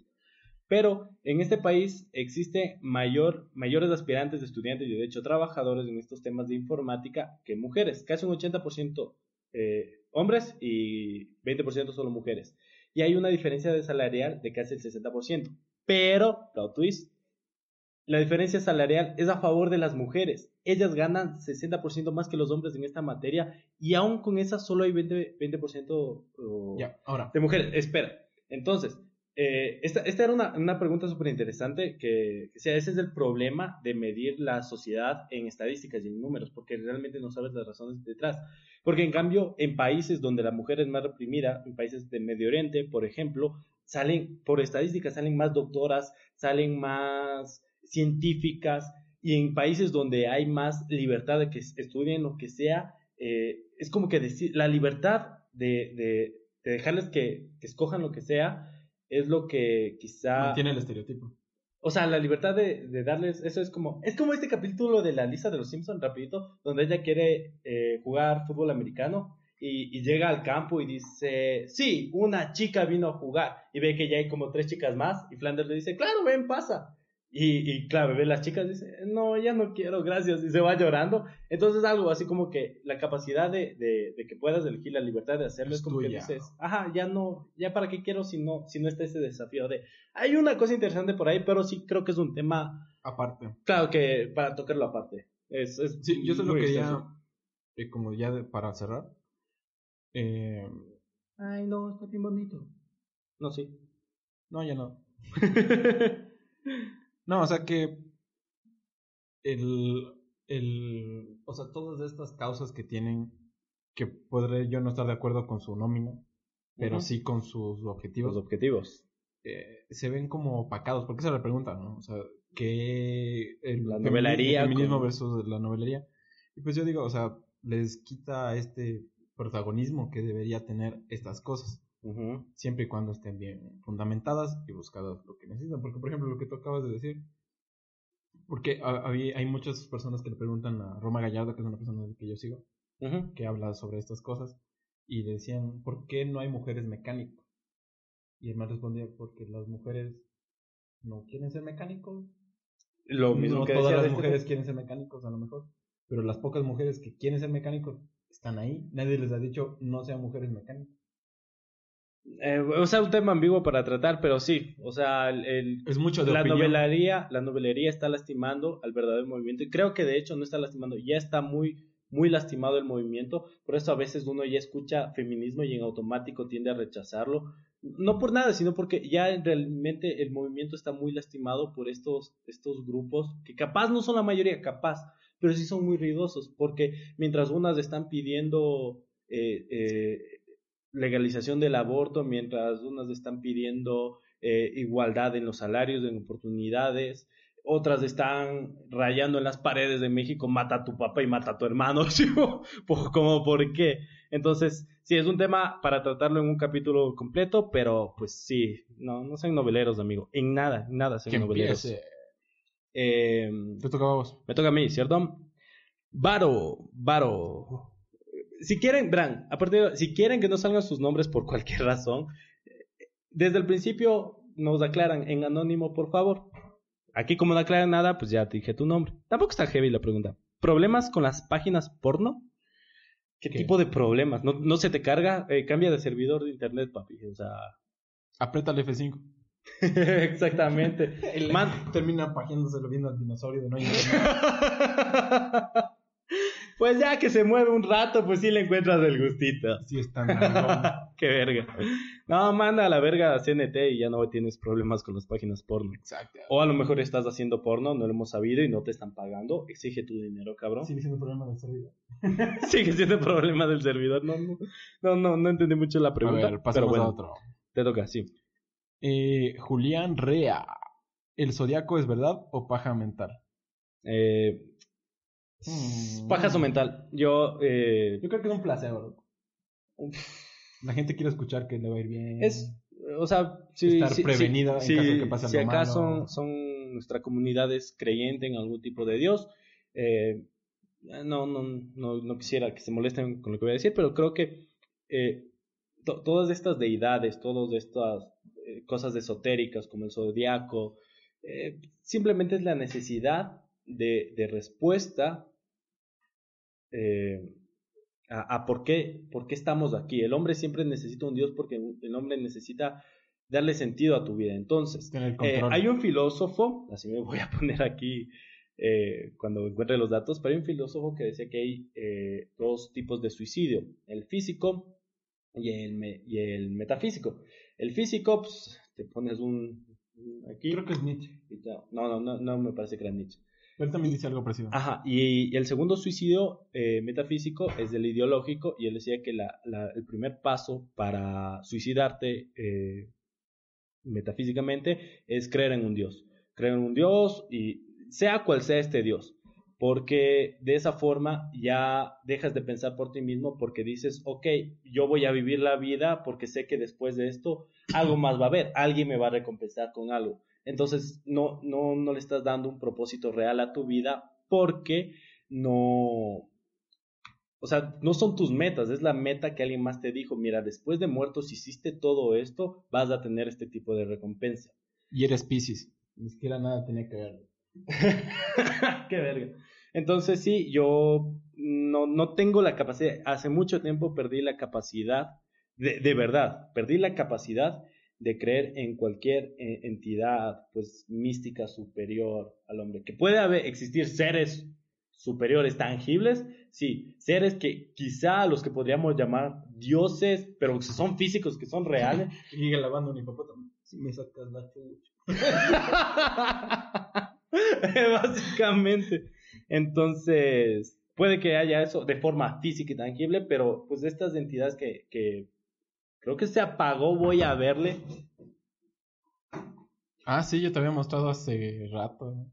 Pero en este país existe mayor, mayores aspirantes de estudiantes y de hecho trabajadores en estos temas de informática que mujeres, casi un 80% eh, hombres y 20% solo mujeres. Y hay una diferencia de salarial de casi el 60%. Pero, plot twist, la diferencia salarial es a favor de las mujeres. Ellas ganan 60% más que los hombres en esta materia y aún con esa solo hay 20%, 20 ahora. de mujeres. Espera, entonces, eh, esta, esta, era una, una pregunta súper interesante que, que sea, ese es el problema de medir la sociedad en estadísticas y en números, porque realmente no sabes las razones detrás. Porque en cambio, en países donde la mujer es más reprimida, en países de Medio Oriente, por ejemplo, salen, por estadísticas, salen más doctoras, salen más científicas, y en países donde hay más libertad de que estudien lo que sea, eh, es como que decir, la libertad de, de, de dejarles que, que escojan lo que sea, es lo que quizá... Tiene el estereotipo. O sea, la libertad de, de, darles, eso es como, es como este capítulo de la lista de los Simpsons, rapidito, donde ella quiere eh, jugar fútbol americano y, y, llega al campo y dice, sí, una chica vino a jugar y ve que ya hay como tres chicas más y Flanders le dice, claro, ven, pasa. Y, y, claro, ve las chicas dice, no, ya no quiero, gracias, y se va llorando. Entonces algo así como que la capacidad de, de, de que puedas elegir la libertad de hacerlo es, como que dices, ajá, ya no, ya para qué quiero si no, si no está ese desafío de, hay una cosa interesante por ahí, pero sí creo que es un tema aparte. Claro que para tocarlo aparte. Es, es sí, yo solo quería, eh, como ya de, para cerrar. Eh... Ay, no, está bien bonito. No, sí. No, ya no. No, o sea que el, el, o sea, todas estas causas que tienen, que podré yo no estar de acuerdo con su nómina, pero sí con sus objetivos. Los objetivos. Eh, se ven como opacados, porque esa es la pregunta, ¿no? O sea, ¿qué el, la novelería el feminismo versus la novelería? Y pues yo digo, o sea, les quita este protagonismo que debería tener estas cosas. Siempre y cuando estén bien fundamentadas y buscadas lo que necesitan. Porque, por ejemplo, lo que tú acabas de decir. Porque hay, hay muchas personas que le preguntan a Roma Gallardo, que es una persona que yo sigo, que habla sobre estas cosas, y decían, ¿por qué no hay mujeres mecánicos? Y él me respondía, porque las mujeres no quieren ser mecánicos. Lo mismo no que todas las este mujeres quieren ser mecánicos, a lo mejor. Pero las pocas mujeres que quieren ser mecánicos están ahí. Nadie les ha dicho no sean mujeres mecánicas. Eh, o sea, un tema ambiguo para tratar, pero sí, o sea, el, es mucho de la novelería, la novelería está lastimando al verdadero movimiento y creo que de hecho no está lastimando, ya está muy muy lastimado el movimiento, por eso a veces uno ya escucha feminismo y en automático tiende a rechazarlo, no por nada, sino porque ya realmente el movimiento está muy lastimado por estos, estos grupos, que capaz no son la mayoría, capaz, pero sí son muy ruidosos, porque mientras unas están pidiendo eh, eh, legalización del aborto, mientras unas están pidiendo eh, igualdad en los salarios, en oportunidades, otras están rayando en las paredes de México, mata a tu papá y mata a tu hermano, como por qué. Entonces, sí, es un tema para tratarlo en un capítulo completo, pero pues sí, no, no sean noveleros, amigo. En nada, en nada sean noveleros. Eh, Te toca a vos. Me toca a mí, ¿cierto? Varo, Varo. Si quieren, Bran, a partir de, si quieren que no salgan sus nombres por cualquier razón, desde el principio nos aclaran en anónimo, por favor. Aquí como no aclaran nada, pues ya te dije tu nombre. Tampoco está heavy la pregunta. ¿Problemas con las páginas porno? ¿Qué, tipo de problemas? ¿No, no se te carga? Eh, cambia de servidor de internet, papi. O sea... Aprieta el F5. Exactamente. el man termina pajeándoselo viendo al dinosaurio de no Pues ya que se mueve un rato, pues sí le encuentras el gustito. Sí, está Qué verga. No, manda a la verga a CNT y ya no tienes problemas con las páginas porno. Exacto. O a lo mejor estás haciendo porno, no lo hemos sabido y no te están pagando. Exige tu dinero, cabrón. Sigue siendo problema del servidor. Sigue siendo problema del servidor. No, no, no, no, entendí mucho la pregunta. A ver, pasemos a otro. Te toca, sí. Eh, Julián Rea. ¿El zodiaco es verdad o paja mental? Eh, Mm. Pajazo mental. Yo, eh... Yo creo que es un placebo. La gente quiere escuchar que le va a ir bien. Es, o sea, estar prevenida en caso de que pase Si acaso son, nuestra comunidad es creyente en algún tipo de Dios, eh, no, no, no, no, quisiera que se molesten con lo que voy a decir, pero creo que eh, todas estas deidades, todas estas eh, cosas esotéricas como el zodiaco, eh, simplemente es la necesidad de, de respuesta eh, a, por, qué, por qué estamos aquí. El hombre siempre necesita un Dios porque el hombre necesita darle sentido a tu vida. Entonces, eh, hay un filósofo, así me voy a poner aquí eh, cuando encuentre los datos, pero hay un filósofo que decía que hay dos tipos de suicidio, el físico y el, y el metafísico. El físico, pues, te pones un... Aquí. Creo que es Nietzsche. No, no, no, no me parece que era Nietzsche. Él también dice algo parecido. Ajá, y, el segundo suicidio eh, metafísico es del ideológico, y él decía que el primer paso para suicidarte eh, metafísicamente es creer en un Dios. Creer en un Dios y sea cual sea este Dios. Porque de esa forma ya dejas de pensar por ti mismo porque dices, ok, yo voy a vivir la vida porque sé que después de esto algo más va a haber, alguien me va a recompensar con algo entonces no, no, no le estás dando un propósito real a tu vida porque no, o sea, no son tus metas, es la meta que alguien más te dijo, mira, después de muertos, si hiciste todo esto, vas a tener este tipo de recompensa. Y eres Pisces, ni siquiera nada tenía que ver. Qué verga. Entonces sí, yo no, no tengo la capacidad, hace mucho tiempo perdí la capacidad, de, de verdad, perdí la capacidad de creer en cualquier eh, entidad pues mística superior al hombre. Que puede haber, existir seres superiores tangibles, sí, seres que quizá los que podríamos llamar dioses, pero que son físicos, que son reales. Y lavando mi papá también. Si me sacas la. Básicamente. Entonces, puede que haya eso de forma física y tangible, pero pues estas entidades que, que Creo que se apagó, voy a verle. Ah, sí, yo te había mostrado hace rato.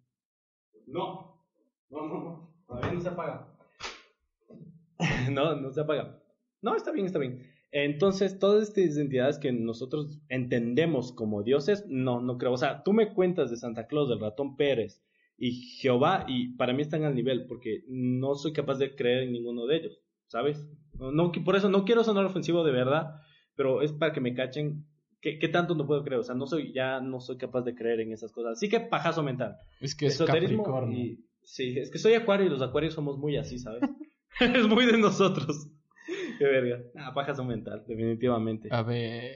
No, no, no, no, todavía no se apaga. no, no se apaga. No, está bien, está bien. Entonces, todas estas entidades que nosotros entendemos como dioses, no, no creo. O sea, tú me cuentas de Santa Claus, del ratón Pérez y Jehová, y para mí están al nivel, porque no soy capaz de creer en ninguno de ellos, ¿sabes? No, no por eso no quiero sonar ofensivo de verdad, pero es para que me cachen ¿Qué, tanto no puedo creer? O sea, no soy, ya no soy capaz de creer en esas cosas. Así que pajazo mental. Es que es Capricornio. Y, sí, es que soy acuario y los acuarios somos muy así, ¿sabes? es muy de nosotros. Qué verga. Ah, pajazo mental, definitivamente. A ver.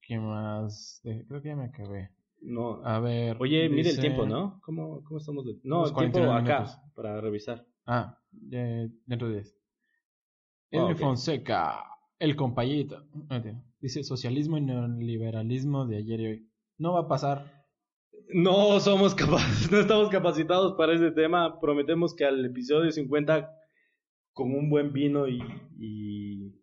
¿Qué más? Creo que ya me acabé. No. A ver. Oye, mire el dice- tiempo, ¿no? ¿Cómo, cómo estamos? de- No, el tiempo 49 acá, minutos. para revisar. Ah, eh, dentro de 10. Ah, Edwin ok. Fonseca, el compayito. Tío. Dice socialismo y neoliberalismo de ayer y hoy. No va a pasar. No somos capaces, no estamos capacitados para ese tema. Prometemos que al episodio 50 con un buen vino y, y...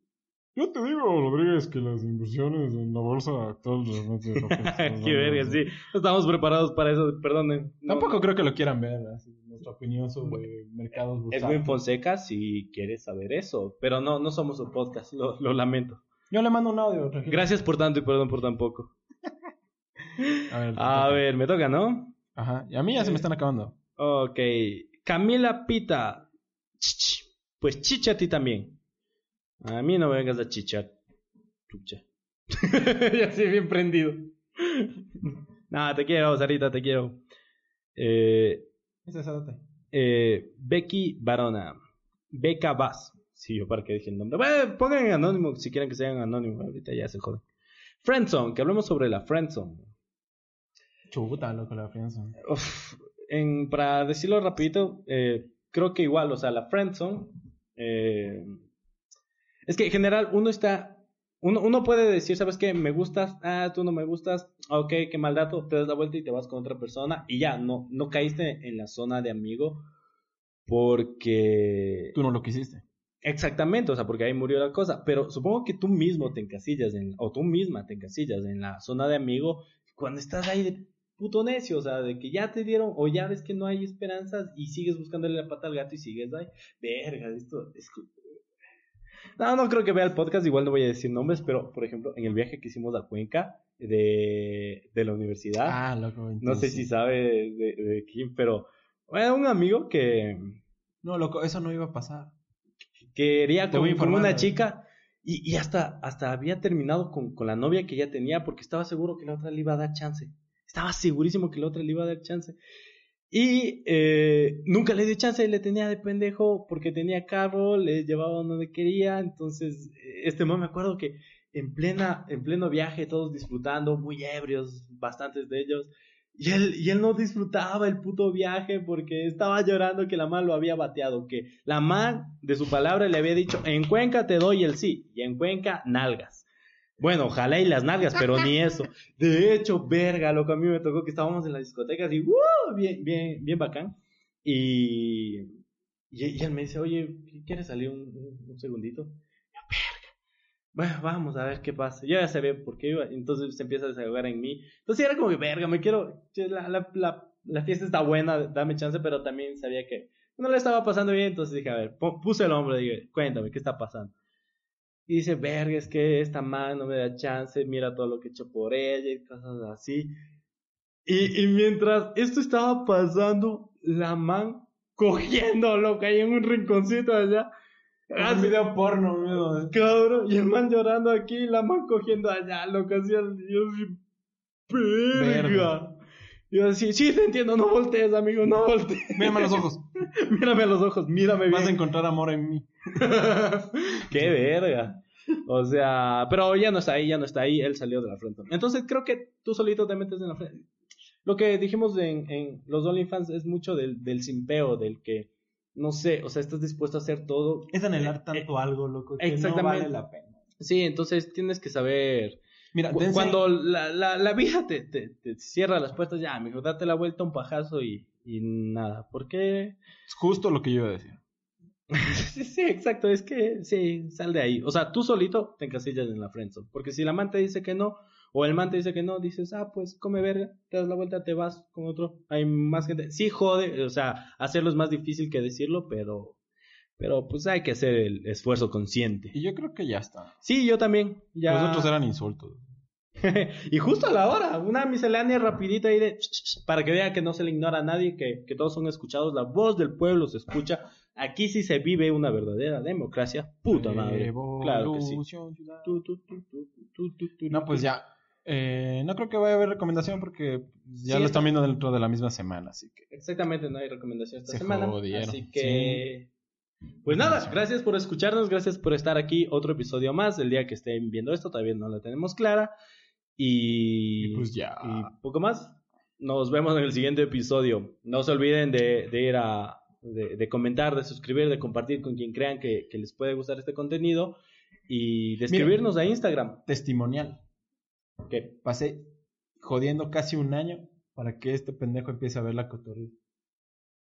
Yo te digo, Rodríguez, que las inversiones en la bolsa actual realmente... Qué verga, sí. No estamos preparados para eso, perdonen. No, Tampoco creo que lo quieran ver, así, nuestra opinión sobre mercados bursátiles. Edwin Fonseca, si quieres saber eso, pero no, no somos un podcast, lo, lo lamento. Yo le mando un audio. tranquilo. Gracias por tanto y perdón por tan poco. A ver, A ver, me toca, ¿no? Ajá, y a mí ya se me están acabando. Ok. Camila Pita. Pues chicha a ti también. A mí no me vengas a chichar. Chucha. ya estoy bien prendido. Nada, te quiero, Sarita, te quiero. Eh, Esa es eh, Becky Barona. Beca Vaz. Sí, yo para qué dije el nombre. Bueno, pongan en anónimo si quieren que sean anónimos. Ahorita ya se joden. Friendzone, que hablemos sobre la Friendzone. Chuta, loco, la fianza. Uf, en, para decirlo rapidito, eh, creo que igual, o sea, la friendzone, eh, es que en general uno está, uno, uno puede decir, ¿sabes qué? Me gustas, ah, tú no me gustas, ah, ok, qué mal dato, te das la vuelta y te vas con otra persona y ya, no, no caíste en la zona de amigo porque... Tú no lo quisiste. Exactamente, o sea, porque ahí murió la cosa. Pero supongo que tú mismo te encasillas en, o tú misma te encasillas en la zona de amigo cuando estás ahí de puto necio, o sea, de que ya te dieron, o ya ves que no hay esperanzas y sigues buscándole la pata al gato y sigues ahí. Verga, esto es. No, no creo que vea el podcast, igual no voy a decir nombres, pero por ejemplo, en el viaje que hicimos a Cuenca de, de la universidad, Ah, loco. no sé si sabe de, de quién, pero era un amigo que No, loco, eso no iba a pasar. quería con, con una chica y, y hasta, hasta había terminado con, con la novia que ya tenía porque estaba seguro que la otra le iba a dar chance. Estaba segurísimo que la otra le iba a dar chance. Y eh, nunca le dio chance, le tenía de pendejo porque tenía carro, le llevaba donde quería. Entonces, este momento me acuerdo que en, plena, en pleno viaje, todos disfrutando, muy ebrios, bastantes de ellos. Y él, y él no disfrutaba el puto viaje porque estaba llorando que la man lo había bateado, que la man de su palabra le había dicho, en Cuenca te doy el sí, y en Cuenca nalgas. Bueno, ojalá y las nalgas, pero ni eso. De hecho, verga, loco, a mí me tocó que estábamos en la discoteca así, ¡uh! bien, bien, bien bacán. Y, y, y él me dice, oye, ¿quieres salir un, un- un segundito? Yo, verga. Bueno, vamos a ver qué pasa. Yo ya sabía por qué iba, entonces se empieza a desahogar en mí. Entonces era como que, verga, me quiero, la, la, la, la fiesta está buena, dame chance, pero también sabía que no le estaba pasando bien, entonces dije, a ver, pu- puse el hombro y dije, cuéntame, ¿qué está pasando? Y dice, verga, es que esta man no me da chance, mira todo lo que he hecho por ella y cosas así. Y, y mientras esto estaba pasando, la man cogiendo, loca, ahí en un rinconcito allá. Un video porno, miedo. cabrón, y el man llorando aquí, y la man cogiendo allá, loca, así, yo así, verga. Yo así, sí, te entiendo, no voltees, amigo, no voltees. Mírame los ojos. Mírame a los ojos, mírame bien. Vas a encontrar amor en mí. Qué verga. O sea, pero ya no está ahí, ya no está ahí, él salió de la frente. Entonces creo que tú solito te metes en la frente. Lo que dijimos en, en los OnlyFans es mucho del, del simpeo, del que, no sé, o sea, estás dispuesto a hacer todo. Es anhelar Eh, tanto algo, loco, que exactamente. no vale la pena. Sí, entonces tienes que saber. Mira, Cu- Cuando la, la, la vida te, te, te cierra las puertas, ya, mejor date la vuelta un pajazo y, y nada. ¿Por qué? Es justo lo que yo iba a decir. sí, sí, exacto, es que sí, sal de ahí. O sea, tú solito te encasillas en la friendzone. Porque si la man te dice que no, o el man te dice que no, dices, ah, pues come verga, te das la vuelta, te vas con otro. Hay más gente. Sí, jode, o sea, hacerlo es más difícil que decirlo, pero, pero pues hay que hacer el esfuerzo consciente. Y yo creo que ya está. Sí, yo también. Ya... Los otros eran insultos. y justo a la hora, una miscelánea rapidita ahí de para que vea que no se le ignora a nadie, que, que todos son escuchados, la voz del pueblo se escucha. Aquí sí se vive una verdadera democracia. Puta madre. Claro que sí. No, pues ya. Eh, no creo que vaya a haber recomendación porque ya Sí, lo está- están viendo dentro de la misma semana, así que. Exactamente, no hay recomendación esta Se semana. jodieron, Así que. Pues nada, gracias por escucharnos, gracias por estar aquí. Otro episodio más. El día que estén viendo esto, todavía no la tenemos clara. Y, Y pues ya. y poco más. Nos vemos en el siguiente episodio. No se olviden de, de ir a de, de comentar, de suscribir, de compartir con quien crean que, que les puede gustar este contenido y de Mira. escribirnos a Instagram. Testimonial. Que Pasé jodiendo casi un año para que este pendejo empiece a ver la cotorrilla.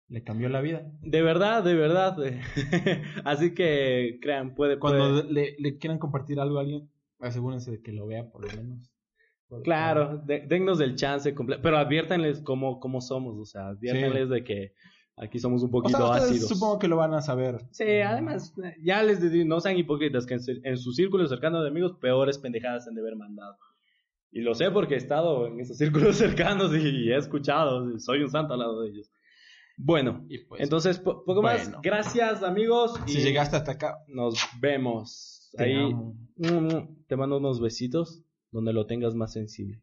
Le cambió la vida. de verdad, de verdad. Así que crean, puede, Cuando puede- le, le quieran compartir algo a alguien, asegúrense de que lo vea por lo menos. Claro, de- dennos el chance completo, pero adviértanles cómo, cómo somos, o sea, adviértanles de que aquí somos un O poquito sea, ustedes ácidos. supongo que lo van a saber. Sí, además, ya les digo, no sean hipócritas, que en, su- en su círculo cercano de amigos, peores pendejadas han de haber mandado. Y lo sé porque he estado en esos círculos cercanos y he escuchado, soy un santo al lado de ellos. Bueno, Y pues, entonces, po- poco más. Gracias, amigos. si llegaste hasta acá, Nos vemos. te Ahí amo. mm, te mando unos besitos donde lo tengas más sensible.